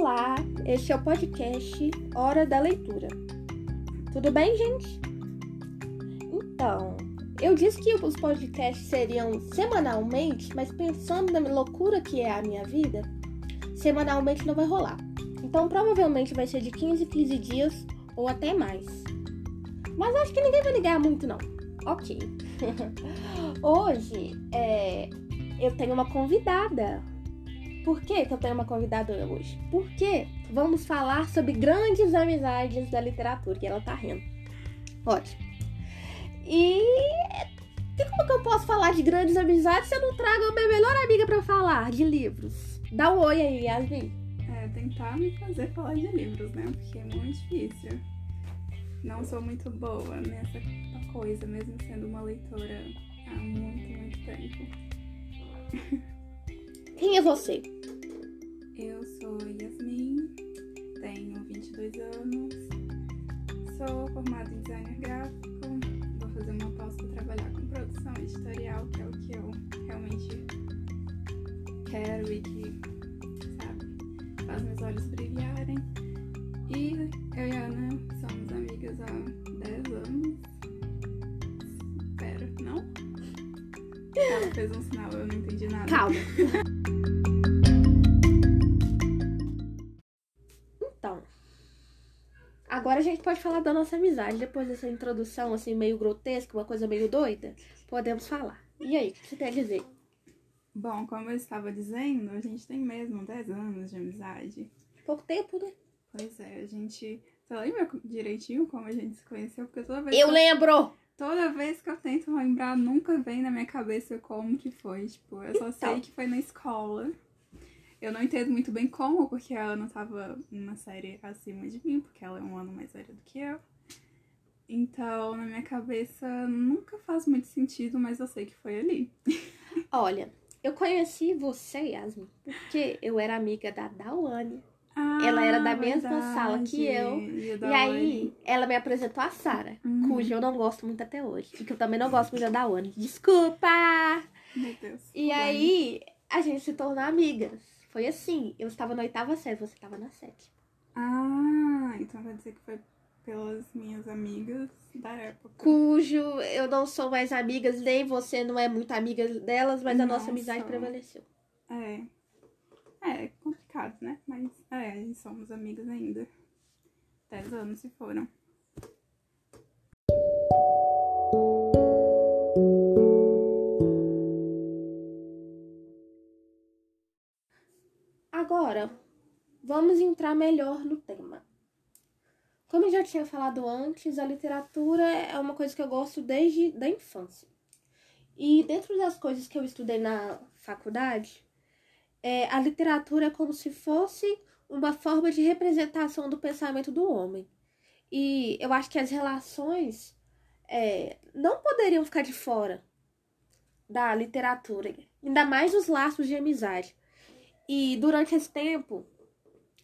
Olá, este é o podcast Hora da Leitura. Tudo bem, gente? Então, eu disse que os podcasts seriam semanalmente, mas pensando na loucura que é a minha vida, semanalmente não vai rolar. Então, provavelmente vai ser de 15 em 15 dias ou até mais. Mas acho que ninguém vai ligar muito, não. Ok. Hoje, é, eu tenho uma convidada por que, que eu tenho uma convidada hoje? Porque vamos falar sobre grandes amizades da literatura, e ela tá rindo. Ótimo. E como que eu posso falar de grandes amizades se eu não trago a minha melhor amiga para falar de livros? Dá um oi aí, Yasmin. É, tentar me fazer falar de livros, né? Porque é muito difícil. Não sou muito boa nessa coisa, mesmo sendo uma leitora há muito, muito tempo. É você? Eu sou Yasmin, tenho 22 anos, sou formada em designer gráfico, vou fazer uma pausa para trabalhar com produção editorial, que é o que eu realmente quero e que, sabe, faz meus olhos brilharem. E eu e a Ana somos amigas há 10 anos. Espera, não? Ela fez um sinal, eu não entendi nada. Calma. gente pode falar da nossa amizade. Depois dessa introdução, assim, meio grotesca, uma coisa meio doida, podemos falar. E aí, o que você tem a dizer? Bom, como eu estava dizendo, a gente tem mesmo 10 anos de amizade. Pouco tempo, né? Pois é, a gente. Você lembra direitinho como a gente se conheceu? Porque toda vez. Eu, eu lembro! Toda vez que eu tento lembrar, nunca vem na minha cabeça como que foi. Tipo, eu só então. sei que foi na escola. Eu não entendo muito bem como, porque a Ana tava numa série acima de mim, porque ela é um ano mais velha do que eu. Então, na minha cabeça, nunca faz muito sentido, mas eu sei que foi ali. Olha, eu conheci você, Yasmin, porque eu era amiga da Dawane. Ah, ela era da verdade. mesma sala que eu. E, e aí, ela me apresentou a Sara, uhum. cuja eu não gosto muito até hoje. E que eu também não gosto muito da Dawane. Desculpa! Meu Deus. E aí, a gente se tornou amigas. Foi assim, eu estava na oitava série, você estava na sétima. Ah, então vai dizer que foi pelas minhas amigas da época. Cujo eu não sou mais amigas, nem você não é muito amiga delas, mas a nossa amizade prevaleceu. É. É, complicado, né? Mas é, somos amigas ainda. Dez anos se foram. Entrar melhor no tema. Como eu já tinha falado antes, a literatura é uma coisa que eu gosto desde da infância. E dentro das coisas que eu estudei na faculdade, é, a literatura é como se fosse uma forma de representação do pensamento do homem. E eu acho que as relações é, não poderiam ficar de fora da literatura, ainda mais os laços de amizade. E durante esse tempo,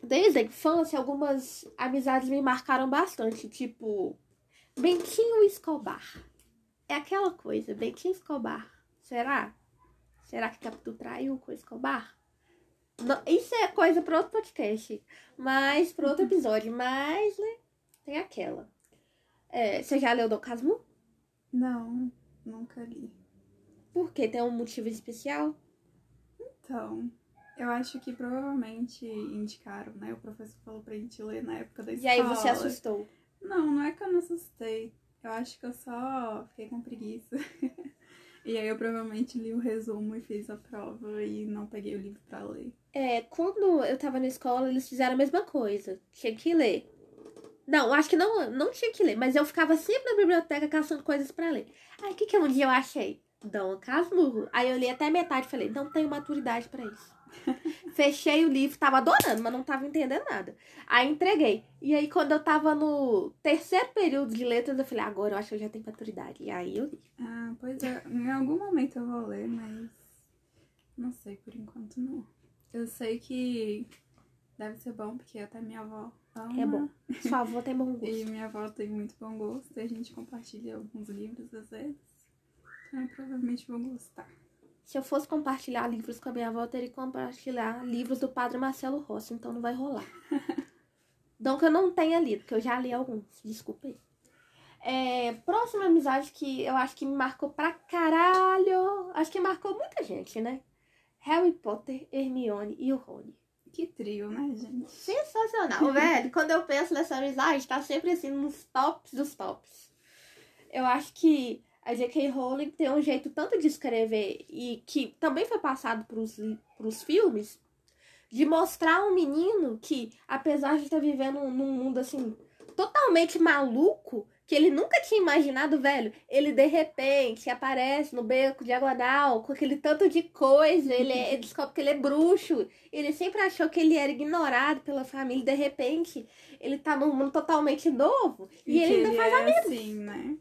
desde a infância, algumas amizades me marcaram bastante, tipo Bentinho Escobar. É aquela coisa, Bentinho Escobar. Será? Será que Capitu traiu com Escobar? Não, isso é coisa para outro podcast, mas para outro episódio. Mas, né, tem aquela. É, você já leu Dom Casmurro? Não, nunca li. Por quê? Tem um motivo especial? Então, eu acho que provavelmente indicaram, né? O professor falou pra gente ler na época da escola. E aí você assustou? Não, não é que eu não assustei. Eu acho que eu só fiquei com preguiça. e aí eu provavelmente li o resumo e fiz a prova e não peguei o livro pra ler. É, quando eu tava na escola, eles fizeram a mesma coisa. Tinha que ler. Não, acho que não, não tinha que ler, mas eu ficava sempre na biblioteca caçando coisas para ler. Aí o que que um dia eu achei? Dom Casmurro. Aí eu li até metade e falei, não tenho maturidade para isso. Fechei o livro, tava adorando, mas não tava entendendo nada. Aí entreguei. E aí, quando eu tava no terceiro período de letras, eu falei, agora eu acho que eu já tenho maturidade. E aí eu li. Ah, pois é. Em algum momento eu vou ler, mas não sei, por enquanto não. Eu sei que deve ser bom, porque até minha avó ama. É bom. Sua avó tem bom gosto. e minha avó tem muito bom gosto. E a gente compartilha alguns livros às vezes. Então, eu provavelmente vou gostar. Se eu fosse compartilhar livros com a minha avó, eu teria que compartilhar livros do Padre Marcelo Rossi, então não vai rolar. não que eu não tenha lido, porque eu já li alguns, desculpa aí. É, próxima amizade que eu acho que me marcou pra caralho. Acho que marcou muita gente, né? Harry Potter, Hermione e o Rony. Que trio, né, gente? Sensacional, velho. Quando eu penso nessa amizade, tá sempre assim nos tops dos tops. Eu acho que a J.K. Rowling tem um jeito tanto de escrever e que também foi passado pros, pros filmes de mostrar um menino que, apesar de estar vivendo num mundo assim totalmente maluco, que ele nunca tinha imaginado, velho. Ele de repente aparece no beco diagonal com aquele tanto de coisa. Ele, é, ele descobre que ele é bruxo. Ele sempre achou que ele era ignorado pela família. De repente, ele tá num mundo totalmente novo. E, e ele ainda ele faz é amigos. assim, né?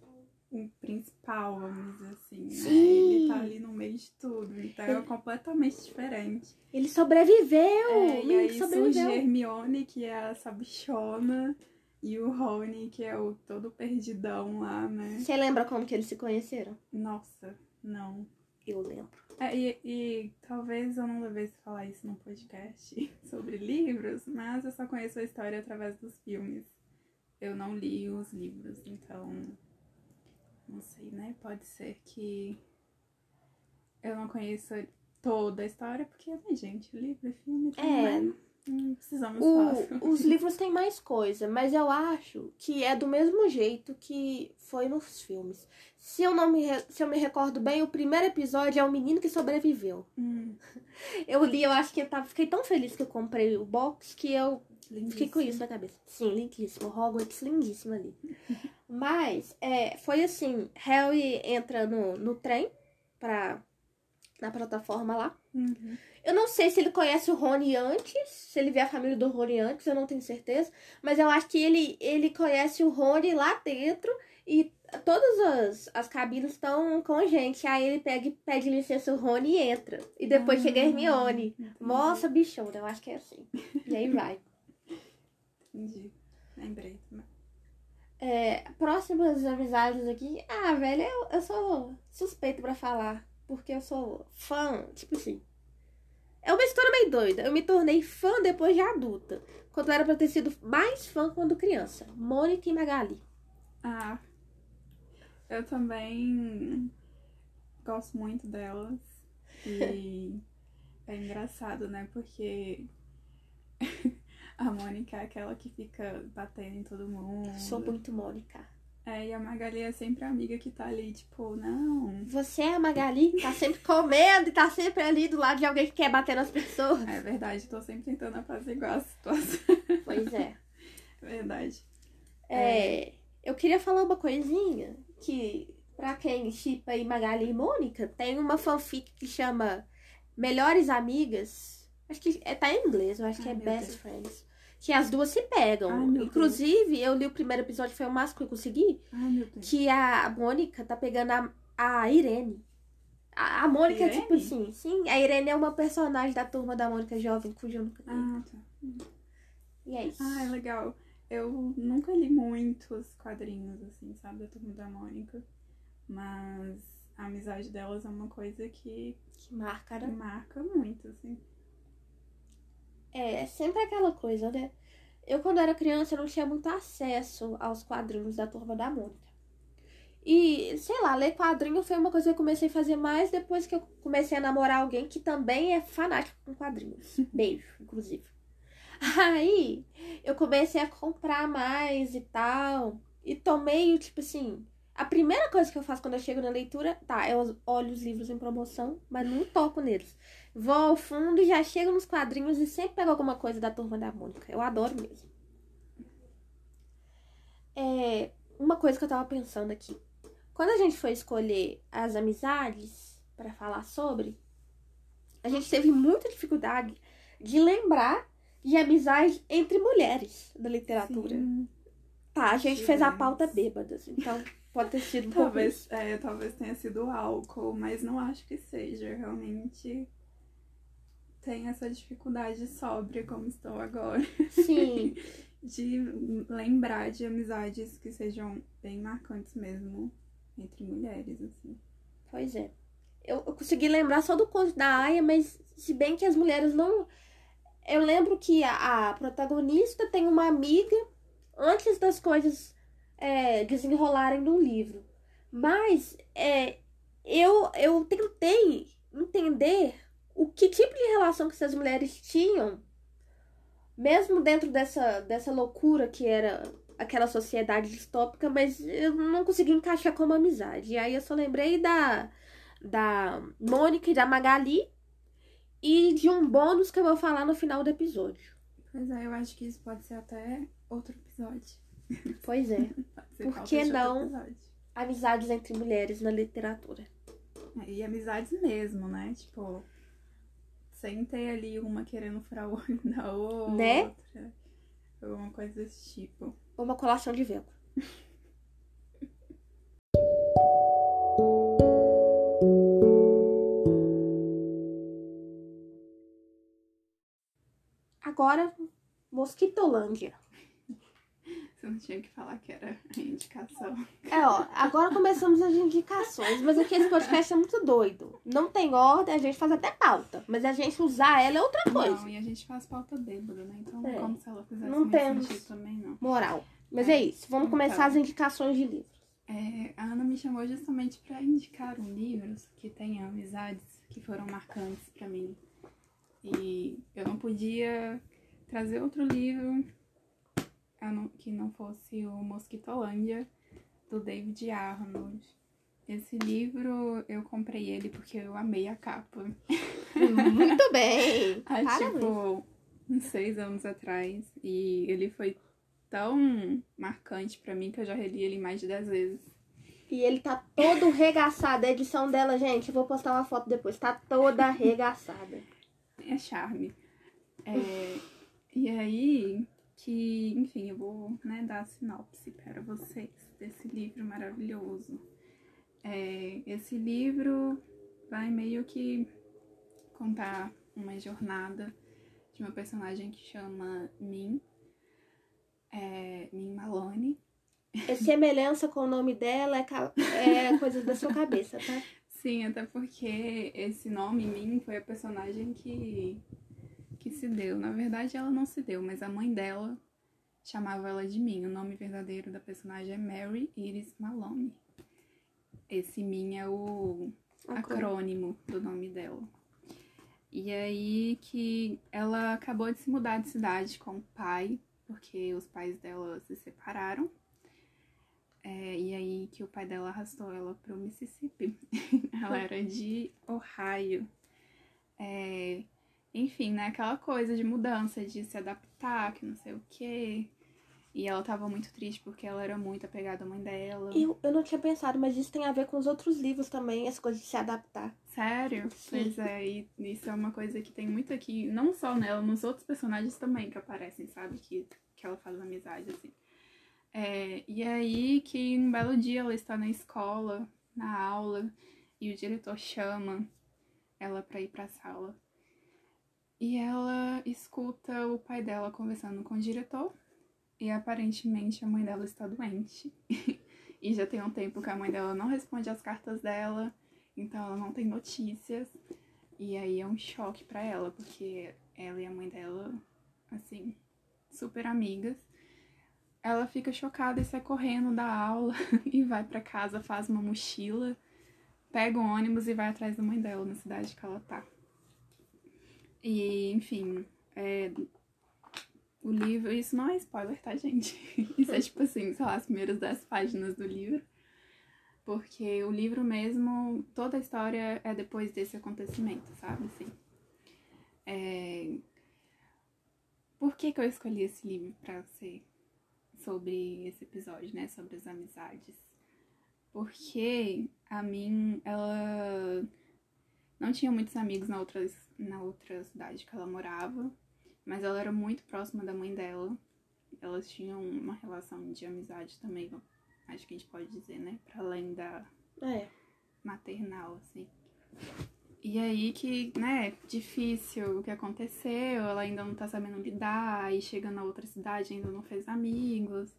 O principal, vamos dizer assim, né? Sim. Ele tá ali no meio de tudo. Então é completamente diferente. Ele sobreviveu. É, e aí surge sobreviveu. Hermione, que é essa bichona. E o Rony, que é o todo perdidão lá, né? Você lembra como que eles se conheceram? Nossa, não. Eu lembro. É, e, e talvez eu não devesse falar isso num podcast sobre livros, mas eu só conheço a história através dos filmes. Eu não li os livros, então. Não sei, né? Pode ser que eu não conheça toda a história, porque, né, gente, livro e filme também. É. Não precisamos O- falar. os livros têm mais coisa, mas eu acho que é do mesmo jeito que foi nos filmes. Se eu não me, se eu me recordo bem, o primeiro episódio é o menino que sobreviveu. Hum, Eu li, eu acho que eu tava, fiquei tão feliz que eu comprei o box que eu fiquei com lindíssimo. isso na cabeça. Sim, lindíssimo. Hogwarts lindíssimo ali. Mas, é, foi assim, Harry entra no, no trem pra, na plataforma lá. Uhum. Eu não sei se ele conhece o Rony antes, se ele vê a família do Rony antes, eu não tenho certeza. Mas eu acho que ele, ele conhece o Rony lá dentro e todas as, as cabines estão com a gente. Aí ele pega pede licença o Rony e entra. E depois Ah, chega a Hermione. entendi. Nossa, bichona, eu acho que é assim. E aí vai. Entendi. Lembrei. É, próximas amizades aqui. Ah, velho, eu, eu sou suspeito pra falar. Porque eu sou fã, tipo assim. É uma história meio doida. Eu me tornei fã depois de adulta. Quando era pra ter sido mais fã quando criança. Mônica e Magali. Ah, eu também gosto muito delas. E é engraçado, né? Porque a Mônica é aquela que fica batendo em todo mundo. Sou muito Mônica. É, e a Magali é sempre a amiga que tá ali, tipo, não. Você é a Magali que tá sempre comendo e tá sempre ali do lado de alguém que quer bater nas pessoas. É verdade, tô sempre tentando apaziguar a situação. Pois é. É verdade. É, eu queria falar uma coisinha que, pra quem chipa aí Magali e Mônica, tem uma fanfic que chama Melhores Amigas. Acho que é, tá em inglês, eu acho que Ai, é meu Best Deus. Friends. Que as duas se pegam. Ai, Inclusive, eu li o primeiro episódio, foi o máximo que eu consegui. Ai, meu Deus. Que a Mônica tá pegando a, a Irene. A, a Mônica é tipo Irene? assim, sim. A Irene é uma personagem da turma da Mônica Jovem, cujo eu nunca li. Ah, tá. E é isso. Ah, é legal. Eu nunca li muitos quadrinhos, assim, sabe, da Turma da Mônica. Mas a amizade delas é uma coisa que Que marca, que né? marca muito, assim. É, é sempre aquela coisa, né? Eu, quando era criança, não tinha muito acesso aos quadrinhos da Turma da Mônica. E, sei lá, ler quadrinho foi uma coisa que eu comecei a fazer mais depois que eu comecei a namorar alguém que também é fanático com quadrinhos. Beijo, inclusive. Aí, eu comecei a comprar mais e tal. E tomei, tipo assim. A primeira coisa que eu faço quando eu chego na leitura, tá, eu olho os livros em promoção, mas não toco neles. Vou ao fundo e já chego nos quadrinhos e sempre pego alguma coisa da turma da Mônica. Eu adoro mesmo. É, uma coisa que eu tava pensando aqui. Quando a gente foi escolher as amizades pra falar sobre, a gente teve muita dificuldade de lembrar de amizade entre mulheres da literatura. Sim. Tá, a gente fez a pauta bêbadas, então pode ter sido um Talvez, é, talvez tenha sido álcool, mas não acho que seja. Realmente tem essa dificuldade sóbria como estou agora. Sim, De lembrar de amizades que sejam bem marcantes mesmo entre mulheres, assim. pois é. eu, eu consegui lembrar só do conto da Aya, mas se bem que as mulheres não. Eu lembro que a, a protagonista tem uma amiga antes das coisas é, desenrolarem no livro. Mas é, eu, eu tentei entender o que tipo de relação que essas mulheres tinham, mesmo dentro dessa, dessa loucura que era aquela sociedade distópica, mas eu não consegui encaixar como amizade. E aí eu só lembrei da, da Mônica e da Magali e de um bônus que eu vou falar no final do episódio. Pois é, eu acho que isso pode ser até outro episódio. Pois é. Por que não amizades entre mulheres na literatura? É, e amizades mesmo, né? Tipo, sem ter ali uma querendo furar o olho da outra. Né? Alguma coisa desse tipo. Ou uma colação de vento. Agora, Mosquitolândia. Você não tinha que falar que era indicação. É, ó, agora começamos as indicações, mas aqui esse podcast é muito doido. Não tem ordem, a gente faz até pauta, mas a gente usar ela é outra coisa. Não, e a gente faz pauta bêbada, né? Então é. como se ela fizesse não temos também, não. Moral. Mas é, é isso, vamos então, começar as indicações de livros. É, a Ana me chamou justamente para indicar um livro que tenha amizades que foram marcantes para mim. E eu não podia trazer outro livro que não fosse o Mosquitolândia, do David Arnold. Esse livro eu comprei ele porque eu amei a capa. Muito bem! Há tipo uns seis anos atrás. E ele foi tão marcante para mim que eu já reli ele mais de dez vezes. E ele tá todo regaçado. A edição dela, gente, eu vou postar uma foto depois. Tá toda arregaçada. É charme. É, e aí, que, enfim, eu vou né, dar a sinopse para vocês desse livro maravilhoso. É, esse livro vai meio que contar uma jornada de uma personagem que chama Min, é, Min Malone. É semelhança com o nome dela, é, é coisa da sua cabeça, tá? Sim, até porque esse nome, Min, foi a personagem que que se deu. Na verdade, ela não se deu, mas a mãe dela chamava ela de Min. O nome verdadeiro da personagem é Mary Iris Malone. Esse Min é o acrônimo do nome dela. E aí que ela acabou de se mudar de cidade com o pai, porque os pais dela se separaram. É, e aí que o pai dela arrastou ela pro Mississippi. ela era de Ohio. É, enfim, né? Aquela coisa de mudança, de se adaptar, que não sei o quê. E ela tava muito triste porque ela era muito apegada à mãe dela. Eu, eu não tinha pensado, mas isso tem a ver com os outros livros também, essa coisa de se adaptar. Sério? Sim. Pois é, e isso é uma coisa que tem muito aqui, não só nela, nos outros personagens também que aparecem, sabe? Que, que ela faz amizade, assim. É, e aí que um belo dia ela está na escola, na aula, e o diretor chama ela pra ir pra sala. E ela escuta o pai dela conversando com o diretor. E aparentemente a mãe dela está doente. e já tem um tempo que a mãe dela não responde as cartas dela. Então ela não tem notícias. E aí é um choque para ela, porque ela e a mãe dela, assim, super amigas. Ela fica chocada e sai correndo da aula e vai para casa, faz uma mochila, pega um ônibus e vai atrás da mãe dela na cidade que ela tá. E, enfim, é, o livro. Isso não é spoiler, tá, gente? Isso é tipo assim, sei lá, as primeiras dez páginas do livro. Porque o livro mesmo, toda a história é depois desse acontecimento, sabe? Assim. É... Por que, que eu escolhi esse livro pra ser sobre esse episódio, né? Sobre as amizades? Porque a mim, ela não tinha muitos amigos na outra, na outra cidade que ela morava, mas ela era muito próxima da mãe dela. Elas tinham uma relação de amizade também, acho que a gente pode dizer, né? Pra além da é. maternal, assim. E aí que, né, difícil o que aconteceu, ela ainda não tá sabendo lidar, aí chega na outra cidade ainda não fez amigos.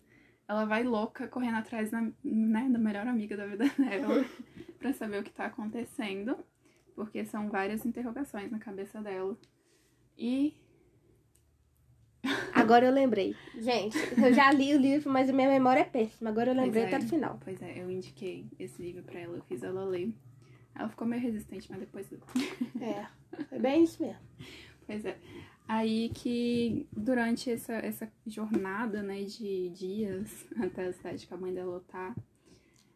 Ela vai louca correndo atrás da, né, da melhor amiga da vida dela pra saber o que tá acontecendo. Porque são várias interrogações na cabeça dela. E. Agora eu lembrei. Gente, eu já li o livro, mas a minha memória é péssima. Agora eu lembrei é. até do final. Pois é, eu indiquei esse livro pra ela, eu fiz ela ler. Ela ficou meio resistente, mas depois. É, foi bem isso mesmo. Pois é. Aí que durante essa, essa jornada, né, de dias até a cidade que a mãe dela tá.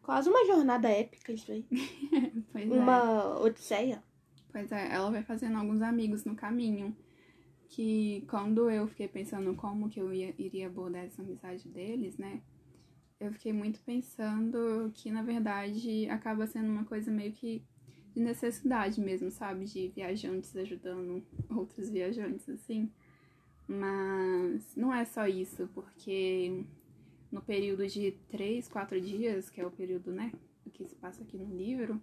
Quase uma jornada épica isso aí. Pois é. Uma odisseia. Pois é, ela vai fazendo alguns amigos no caminho. Que quando eu fiquei pensando como que eu ia, iria abordar essa amizade deles, né? Eu fiquei muito pensando que, na verdade, acaba sendo uma coisa meio que de necessidade mesmo, sabe? De viajantes ajudando outros viajantes, assim. Mas não é só isso, porque no período de três, quatro dias, que é o período, né? Que se passa aqui no livro,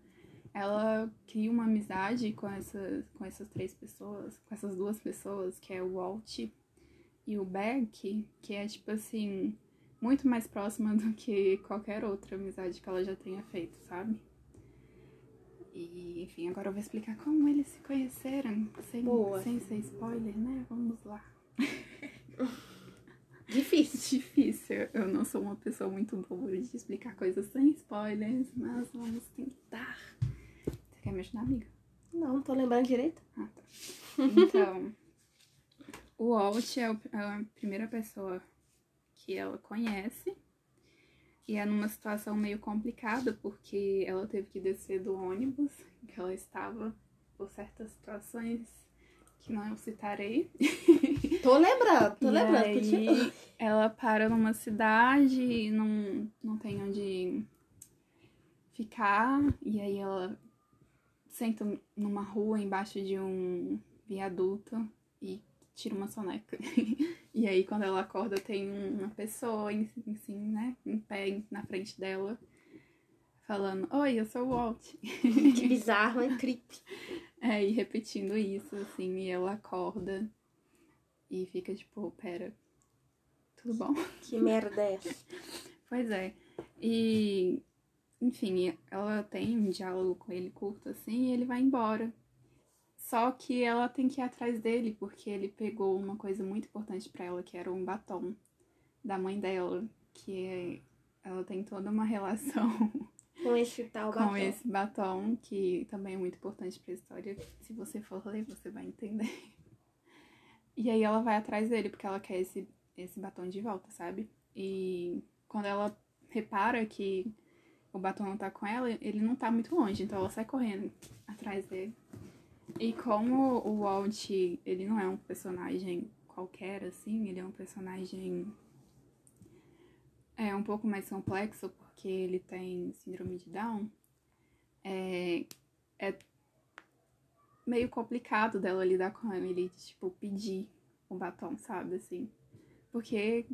ela cria uma amizade com, essa, com essas três pessoas, com essas duas pessoas, que é o Walt e o Beck, que é tipo assim, muito mais próxima do que qualquer outra amizade que ela já tenha feito, sabe? E, enfim, agora eu vou explicar como eles se conheceram, sem, Boa. sem ser spoiler, né? Vamos lá. Difícil. Difícil, eu não sou uma pessoa muito boa de explicar coisas sem spoilers, mas vamos tentar. Você quer me ajudar, amiga? Não, não tô lembrando direito. Ah, tá. Então, o Walt é a primeira pessoa que ela conhece. E é numa situação meio complicada, porque ela teve que descer do ônibus que ela estava por certas situações que não eu citarei. Tô lembrando, tô e lembrando. aí, continua. ela para numa cidade e não, não tem onde ficar. E aí ela senta numa rua embaixo de um viaduto e tira uma soneca. e aí quando ela acorda tem uma pessoa em- assim, né, em pé na frente dela. Falando, oi, eu sou o Walt. Que bizarro, hein? Creepy. É, e repetindo isso, assim, e ela acorda e fica tipo, pera, tudo bom? Que merda é essa? Pois é. E, enfim, ela tem um diálogo com ele curto assim e ele vai embora. Só que ela tem que ir atrás dele porque ele pegou uma coisa muito importante pra ela, que era um batom da mãe dela, que ela tem toda uma relação Com esse tal com batom. esse batom, que também é muito importante pra história. Se você for ler, você vai entender. E aí ela vai atrás dele, porque ela quer esse, esse batom de volta, sabe? E quando ela repara que o batom não tá com ela, ele não tá muito longe, então ela sai correndo atrás dele. E como o Walt, ele não é um personagem qualquer, assim, ele é um personagem é um pouco mais complexo porque ele tem síndrome de Down. É, é meio complicado dela lidar com ele, de, tipo, pedir o batom, sabe, assim. Porque,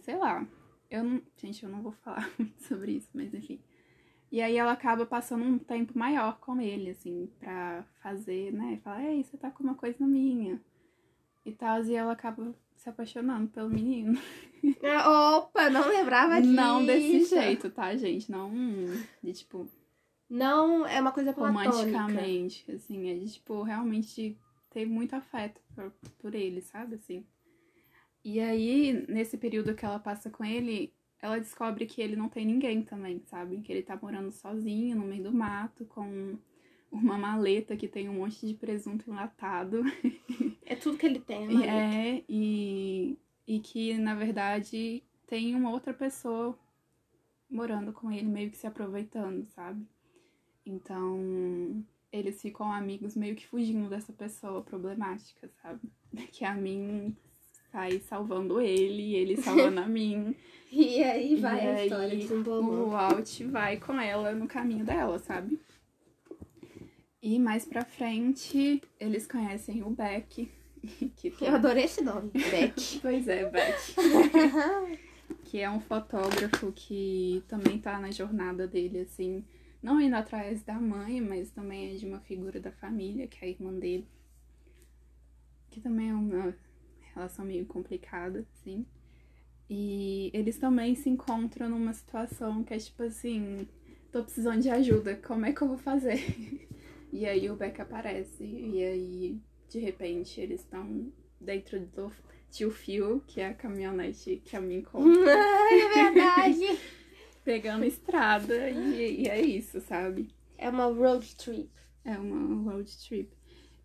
sei lá, eu não. Gente, eu não vou falar muito sobre isso, mas enfim. E aí ela acaba passando um tempo maior com ele, assim, pra fazer, né? Falar, ei, você tá com uma coisa minha. E tal, e ela acaba se apaixonando pelo menino. Ah, Opa, não lembrava disso. Não desse jeito, tá, gente? Não de tipo, Não é uma coisa platônica. romanticamente, assim, é de tipo, realmente ter muito afeto por, por ele, sabe, assim. E aí, nesse período que ela passa com ele, ela descobre que ele não tem ninguém também, sabe? Que ele tá morando sozinho no meio do mato, com uma maleta que tem um monte de presunto enlatado. É tudo que ele tem, né? é, e, e que na verdade tem uma outra pessoa morando com ele, meio que se aproveitando, sabe? Então eles ficam amigos meio que fugindo dessa pessoa problemática, sabe? Que a mim sai salvando ele, ele salvando a mim. E aí vai e a aí história desenrolando. o Walt vai com ela no caminho dela, sabe? E mais pra frente, eles conhecem o Beck. Que tem- Eu adorei esse nome, Beck. Pois é, Beck. que é um fotógrafo que também tá na jornada dele, assim, não indo atrás da mãe, mas também é de uma figura da família, que é a irmã dele. Que também é uma relação meio complicada, assim. E eles também se encontram numa situação que é tipo assim, tô precisando de ajuda, como é que eu vou fazer? E aí o Beck aparece. E aí, de repente, eles estão dentro do tio Phil, que é a caminhonete que a minha encontra. é verdade. pegando estrada. E, e é isso, sabe? É uma road trip. É uma road trip.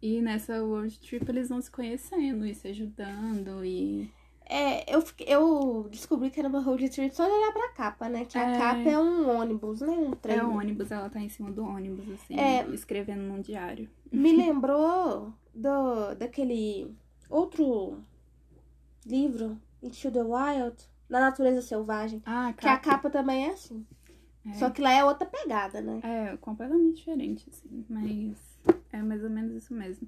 E nessa road trip eles vão se conhecendo e se ajudando e. É, eu, eu descobri que era uma road trip só de olhar pra capa, né? Que a É. capa é um ônibus, né? Um trem. É o ônibus, ela tá em cima do ônibus, assim, É. escrevendo num diário. Me lembrou do, daquele outro livro, Into the Wild, Na Natureza Selvagem. Ah, Que a capa também é assim. É. Só que lá é outra pegada, né? É, completamente diferente, assim, mas é mais ou menos isso mesmo.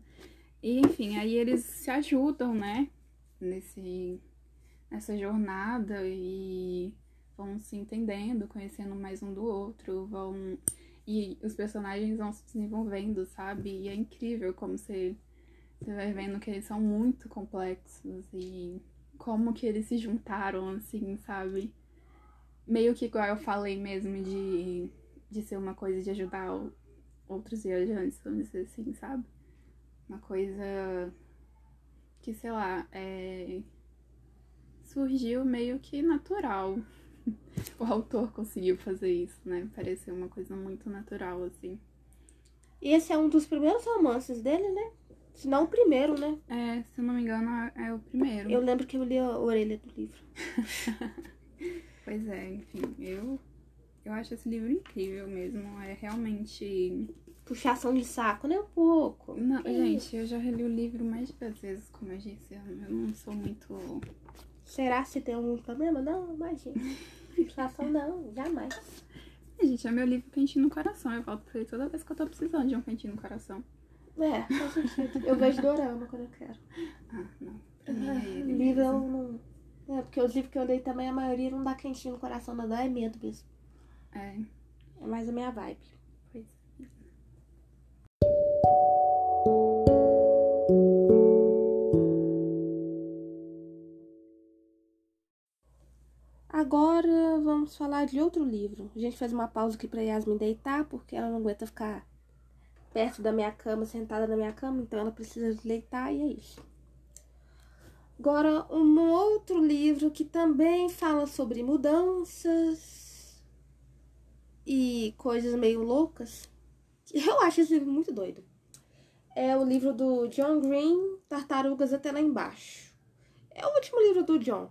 E, enfim, aí eles se ajudam, né, nesse, nessa jornada e vão se entendendo, conhecendo mais um do outro, vão... E os personagens vão se desenvolvendo, sabe? E é incrível como você, você vai vendo que eles são muito complexos e como que eles se juntaram, assim, sabe? Meio que igual eu falei mesmo de de ser uma coisa de ajudar outros viajantes, vamos dizer assim, sabe? Uma coisa que, sei lá, é... surgiu meio que natural. O autor conseguiu fazer isso, né? Pareceu uma coisa muito natural, assim. E esse é um dos primeiros romances dele, né? Se não o primeiro, né? É, se eu não me engano, é o primeiro. Eu lembro que eu li a orelha do livro. Pois é, enfim, eu, eu acho esse livro incrível mesmo. É realmente. Puxação de saco, né? Um pouco. Não, gente, eu já reli o livro mais de 10 vezes, como eu disse. Eu eu não sou muito. Será se tem algum problema? Não, imagina. Puxação não, jamais. É, Gente, é meu livro quentinho no coração. Eu volto pra ele toda vez que eu tô precisando de um quentinho no coração. É, faz sentido. Eu vejo dorama quando eu quero. Ah, não. Pra mim é livro eu não. É, porque os livros que eu dei também, a maioria não dá quentinho no coração, não dá é medo mesmo. É, É mais a minha vibe. pois é. Agora vamos falar de outro livro. A gente fez uma pausa aqui pra Yasmin deitar, porque ela não aguenta ficar perto da minha cama, sentada na minha cama, então ela precisa de deitar e é isso. Agora, um outro livro que também fala sobre mudanças e coisas meio loucas. Eu acho esse livro muito doido. É o livro do John Green, Tartarugas até lá embaixo. É o último livro do John.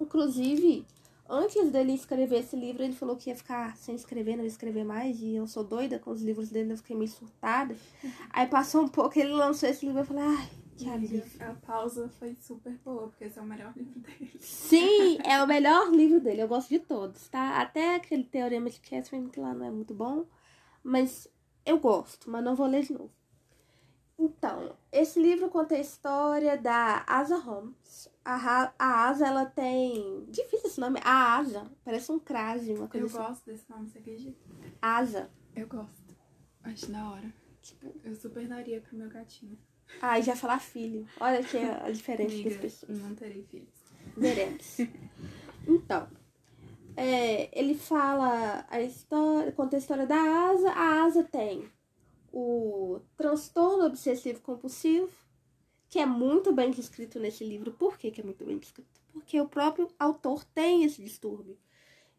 Inclusive, antes dele escrever esse livro, ele falou que ia ficar sem escrever, não ia escrever mais. E eu sou doida com os livros dele, eu fiquei meio surtada. Aí passou um pouco, ele lançou esse livro e eu falei, ai, que alívio. A pausa foi super boa, porque esse é o melhor livro dele. Sim, é o melhor livro dele, eu gosto de todos, tá? Até aquele Teorema de Catherine, que lá não é muito bom. Mas eu gosto, mas não vou ler de novo. Então, esse livro conta a história da Asa Holmes. A, a Asa, ela tem. Difícil esse nome. A Asa. Parece um crase, uma coisa Eu assim. gosto desse nome, você acredita? Asa. Eu gosto. Acho da hora. Tipo, Eu super daria pro meu gatinho. ai, já falar filho. Olha que a diferença das Amiga, pessoas. não terei filhos. Veremos. Então, é, ele fala a história, conta a história da Asa. A Asa tem o transtorno obsessivo compulsivo, que é muito bem descrito nesse livro. Por que, que é muito bem descrito? Porque o próprio autor tem esse distúrbio.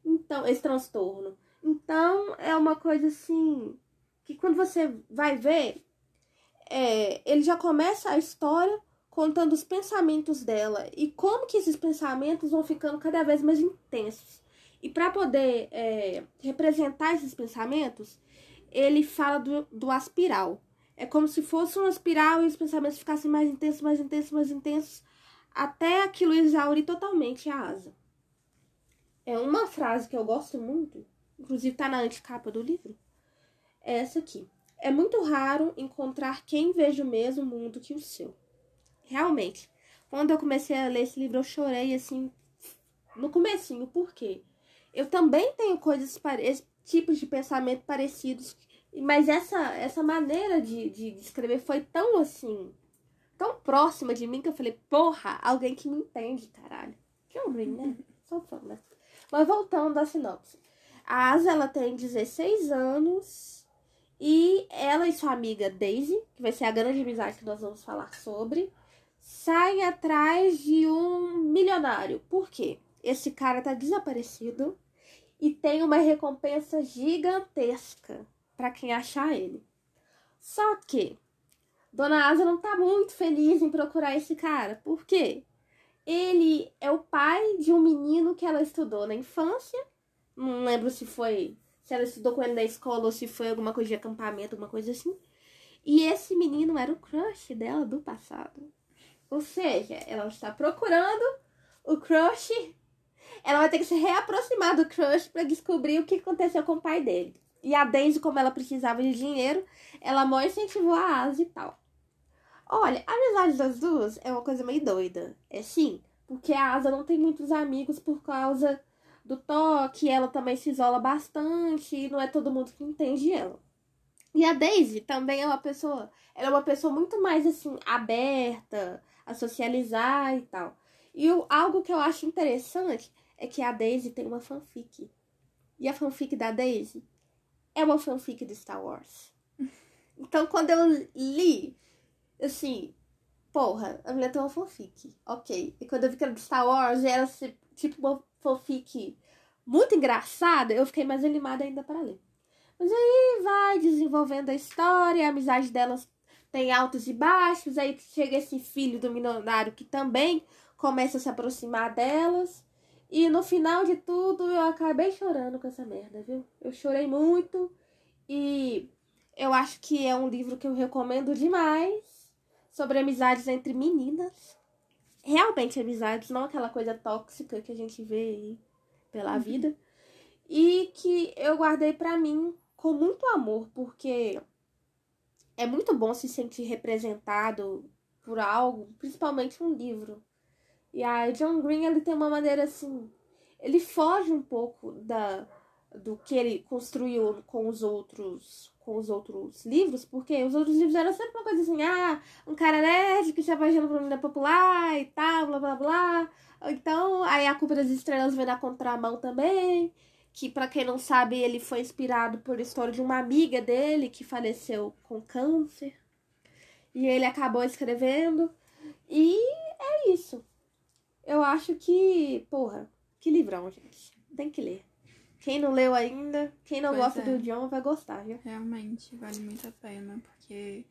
Então, esse transtorno. Então, é uma coisa assim que quando você vai ver, é, ele já começa a história contando os pensamentos dela e como que esses pensamentos vão ficando cada vez mais intensos. E para poder é, representar esses pensamentos, ele fala do, do aspiral. É como se fosse uma espiral e os pensamentos ficassem mais intensos, mais intensos, mais intensos, até aquilo exaurir totalmente a asa. É uma frase que eu gosto muito, inclusive tá na anticapa do livro, é essa aqui. É muito raro encontrar quem veja o mesmo mundo que o seu. Realmente, quando eu comecei a ler esse livro, eu chorei assim no comecinho, por quê? Eu também tenho coisas, tipos de pensamento parecidos, mas essa, essa maneira de, de, de escrever foi tão assim, tão próxima de mim que eu falei, porra, alguém que me entende, caralho. John Green, né? Sou fã, né? Mas voltando à sinopse. A Asa, ela tem 16 anos E ela e sua amiga Daisy, que vai ser a grande amizade que nós vamos falar sobre, saem atrás de um milionário. Por quê? Esse cara tá desaparecido e tem uma recompensa gigantesca para quem achar ele. Só que Dona Asa não tá muito feliz em procurar esse cara. Por quê? Ele é o pai de um menino que ela estudou na infância. Não lembro se foi se ela estudou com ele na escola ou se foi alguma coisa de acampamento, alguma coisa assim. E esse menino era o crush dela do passado. Ou seja, ela está procurando o crush. Ela vai ter que se reaproximar do crush para descobrir o que aconteceu com o pai dele. E a Daisy, como ela precisava de dinheiro, ela mó incentivou a Asa e tal. Olha, a amizade das duas é uma coisa meio doida. É sim, porque a Asa não tem muitos amigos por causa do toque, ela também se isola bastante e não é todo mundo que entende ela. E a Daisy também é uma pessoa, ela é uma pessoa muito mais assim aberta a socializar e tal. E o, algo que eu acho interessante é que a Daisy tem uma fanfic. E a fanfic da Daisy é uma fanfic de Star Wars. Então quando eu li, assim, porra, a mulher tem uma fanfic, ok. E quando eu vi que era de Star Wars, era tipo uma fanfic muito engraçada, eu fiquei mais animada ainda para ler. Mas aí vai desenvolvendo a história, a amizade delas tem altos e baixos, aí chega esse filho do milionário que também começa a se aproximar delas. E no final de tudo eu acabei chorando com essa merda, viu? Eu chorei muito e eu acho que é um livro que eu recomendo demais sobre amizades entre meninas realmente amizades, não aquela coisa tóxica que a gente vê aí pela uhum. vida. E que eu guardei para mim com muito amor, porque é muito bom se sentir representado por algo, principalmente um livro. E a John Green, ele tem uma maneira assim, ele foge um pouco da do que ele construiu com os outros com os outros livros, porque os outros livros eram sempre uma coisa assim, ah, um cara nerd que se apaixona por uma menina popular e tal, blá blá blá. Então, aí a Culpa das Estrelas vem na contramão também, que para quem não sabe, ele foi inspirado por história de uma amiga dele que faleceu com câncer. E ele acabou escrevendo. E é isso. Eu acho que, porra, que livrão, gente. Tem que ler. Quem não leu ainda, quem não pois gosta é. do John vai gostar, viu? Realmente, vale muito a pena, porque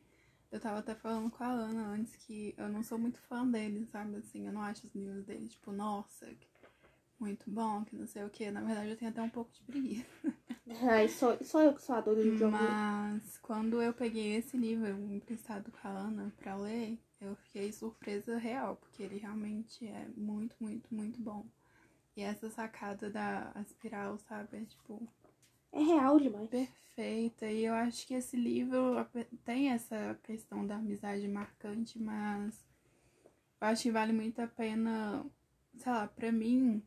eu tava até falando com a Ana antes que eu não sou muito fã dele, sabe? Assim, eu não acho os livros dele, tipo, nossa, muito bom, que não sei o que. Na verdade, eu tenho até um pouco de preguiça. Ai, só, só eu que sou adora do John. Mas quando eu peguei esse livro emprestado com a Ana pra ler, eu fiquei surpresa real, porque ele realmente é muito, muito, muito bom. E essa sacada da espiral, sabe? É tipo. É real demais. Perfeita. E eu acho que esse livro tem essa questão da amizade marcante, mas eu acho que vale muito a pena. Sei lá, pra mim,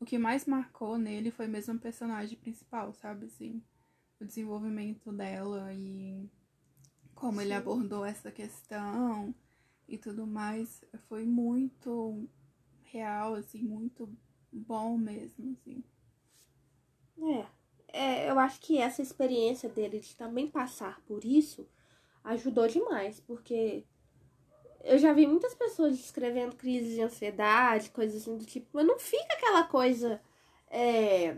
o que mais marcou nele foi mesmo o personagem principal, sabe? Assim, o desenvolvimento dela e como Sim. ele abordou essa questão e tudo mais. Foi muito real, assim, muito bom mesmo, assim. É, é, eu acho que essa experiência dele de também passar por isso ajudou demais, porque eu já vi muitas pessoas descrevendo crises de ansiedade, coisas assim do tipo, mas não fica aquela coisa é,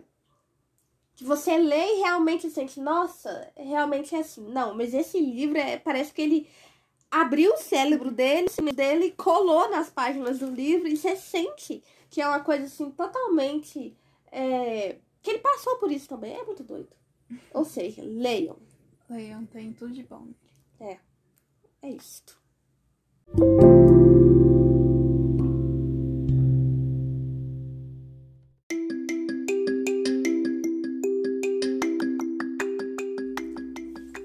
que você lê e realmente sente, nossa, realmente é assim. Não, mas esse livro é, parece que ele abriu o cérebro dele, dele colou nas páginas do livro e você sente que é uma coisa assim totalmente. É, que ele passou por isso também. É muito doido. Ou seja, leiam. Leiam, tem tudo de bom. É. É isto.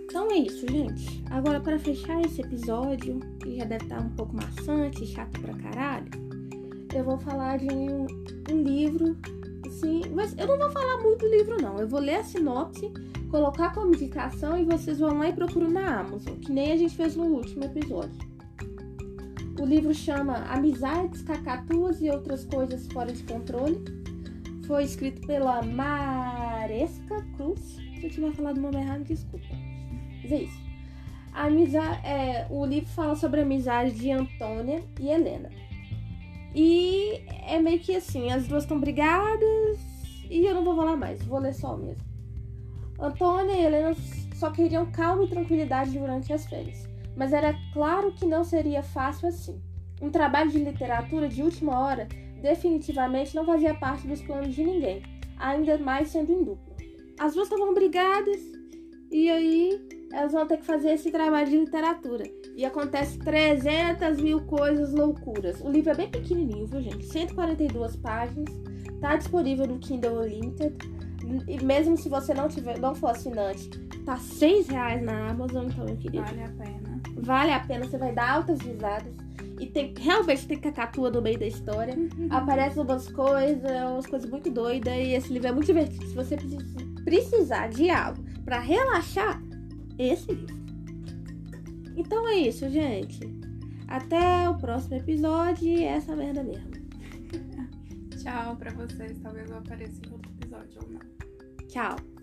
Então é isso, gente. Agora, para fechar esse episódio, que já deve estar um pouco maçante, chato pra caralho eu vou falar de um, um livro, assim, mas eu não vou falar muito do livro, não. Eu vou ler a sinopse, colocar como indicação e vocês vão lá e procuram na Amazon, que nem a gente fez no último episódio. O livro chama Amizades, Cacatuas e Outras Coisas Fora de Controle. Foi escrito pela Maresca Cruz. Se eu tiver falado o nome errado, desculpa. Mas é isso. A amizade, é, o livro fala sobre a amizade de Antônia e Helena. E é meio que assim, as duas estão brigadas e eu não vou falar mais, vou ler só mesmo. Antônia e Helena só queriam calma e tranquilidade durante as férias, mas era claro que não seria fácil assim. Um trabalho de literatura de última hora definitivamente não fazia parte dos planos de ninguém, ainda mais sendo em dupla. As duas estavam brigadas e aí elas vão ter que fazer esse trabalho de literatura. E acontece 300 mil coisas loucuras. O livro é bem pequenininho, viu, gente? 142 páginas. Tá disponível no Kindle Unlimited. E mesmo se você não tiver, não for assinante, tá 6 reais na Amazon, então, meu querido. Vale a pena. Vale a pena, você vai dar altas risadas. E tem, realmente tem cacatua no meio da história. Aparecem umas coisas, umas coisas muito doidas. E esse livro é muito divertido. Se você precisar de algo para relaxar, esse livro. Então é isso, gente. Até o próximo episódio e essa merda mesmo. Tchau pra vocês. Talvez eu apareça em outro episódio ou não. Tchau.